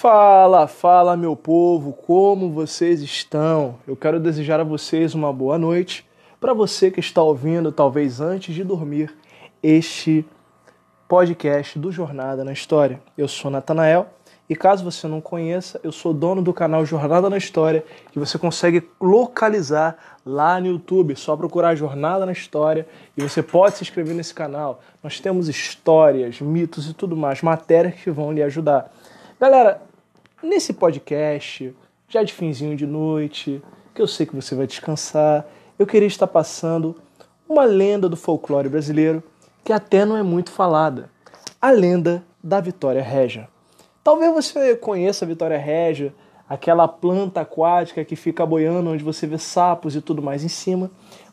Fala, fala meu povo, como vocês estão? Eu quero desejar a vocês uma boa noite. Para você que está ouvindo, talvez antes de dormir, este podcast do Jornada na História. Eu sou Natanael e caso você não conheça, eu sou dono do canal Jornada na História, que você consegue localizar lá no YouTube. Só procurar Jornada na História e você pode se inscrever nesse canal. Nós temos histórias, mitos e tudo mais, matérias que vão lhe ajudar. Galera, nesse podcast, já de finzinho de noite, que eu sei que você vai descansar, eu queria estar passando uma lenda do folclore brasileiro que até não é muito falada. A lenda da Vitória Régia. Talvez você conheça a Vitória Régia, aquela planta aquática que fica boiando onde você vê sapos e tudo mais em cima.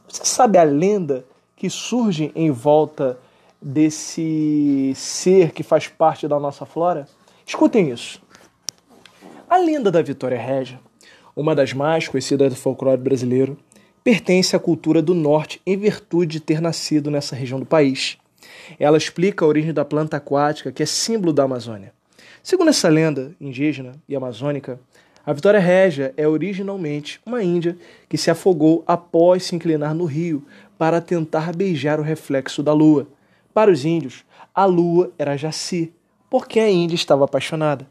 Você sabe a lenda que surge em volta desse ser que faz parte da nossa flora? Escutem isso. A lenda da Vitória Régia, uma das mais conhecidas do folclore brasileiro, pertence à cultura do norte em virtude de ter nascido nessa região do país. Ela explica a origem da planta aquática que é símbolo da Amazônia. Segundo essa lenda indígena e amazônica, a Vitória Régia é originalmente uma índia que se afogou após se inclinar no rio para tentar beijar o reflexo da lua. Para os índios, a lua era Jaci, porque a índia estava apaixonada.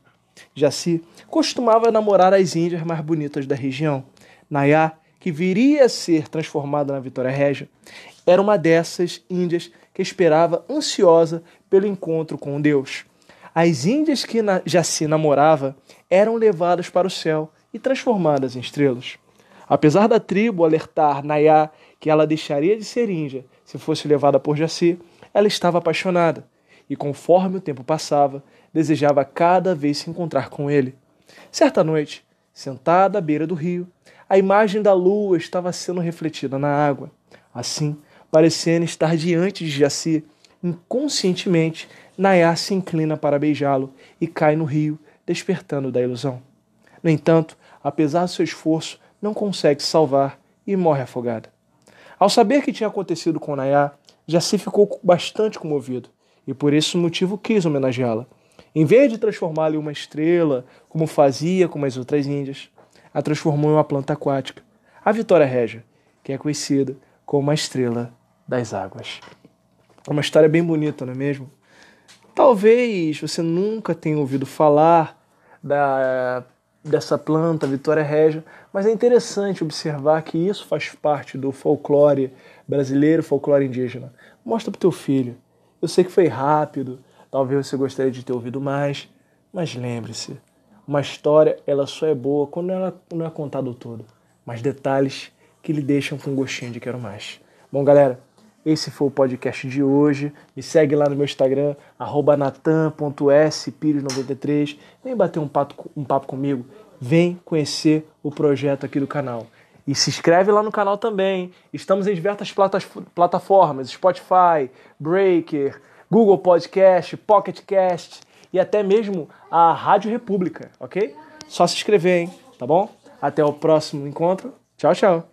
Jaci costumava namorar as índias mais bonitas da região. Nayá, que viria a ser transformada na Vitória Régia, era uma dessas índias que esperava ansiosa pelo encontro com Deus. As índias que Jaci namorava eram levadas para o céu e transformadas em estrelas. Apesar da tribo alertar Nayá que ela deixaria de ser índia se fosse levada por Jaci, ela estava apaixonada e, conforme o tempo passava, desejava cada vez se encontrar com ele. Certa noite, sentada à beira do rio, a imagem da lua estava sendo refletida na água. Assim, parecendo estar diante de Jaci, inconscientemente, Nayá se inclina para beijá-lo e cai no rio, despertando da ilusão. No entanto, apesar do seu esforço, não consegue se salvar e morre afogada. Ao saber que tinha acontecido com Nayá, Jaci ficou bastante comovido e por esse motivo quis homenageá-la. Em vez de transformá-la em uma estrela, como fazia com as outras índias, a transformou em uma planta aquática, a Vitória Régia, que é conhecida como a estrela das águas. É uma história bem bonita, não é mesmo? Talvez você nunca tenha ouvido falar da, dessa planta, Vitória Régia, mas é interessante observar que isso faz parte do folclore brasileiro, folclore indígena. Mostra para o teu filho. Eu sei que foi rápido, Talvez você gostaria de ter ouvido mais, mas lembre-se, uma história ela só é boa quando ela não é contada todo, mas detalhes que lhe deixam com gostinho de quero mais. Bom, galera, esse foi o podcast de hoje. Me segue lá no meu Instagram, natan.spires93. Vem bater um papo, um papo comigo. Vem conhecer o projeto aqui do canal. E se inscreve lá no canal também. Estamos em diversas plataformas: Spotify, Breaker, Google Podcast, Pocket Cast e até mesmo a Rádio República, ok? Só se inscrever, hein? Tá bom? Até o próximo encontro. Tchau, tchau.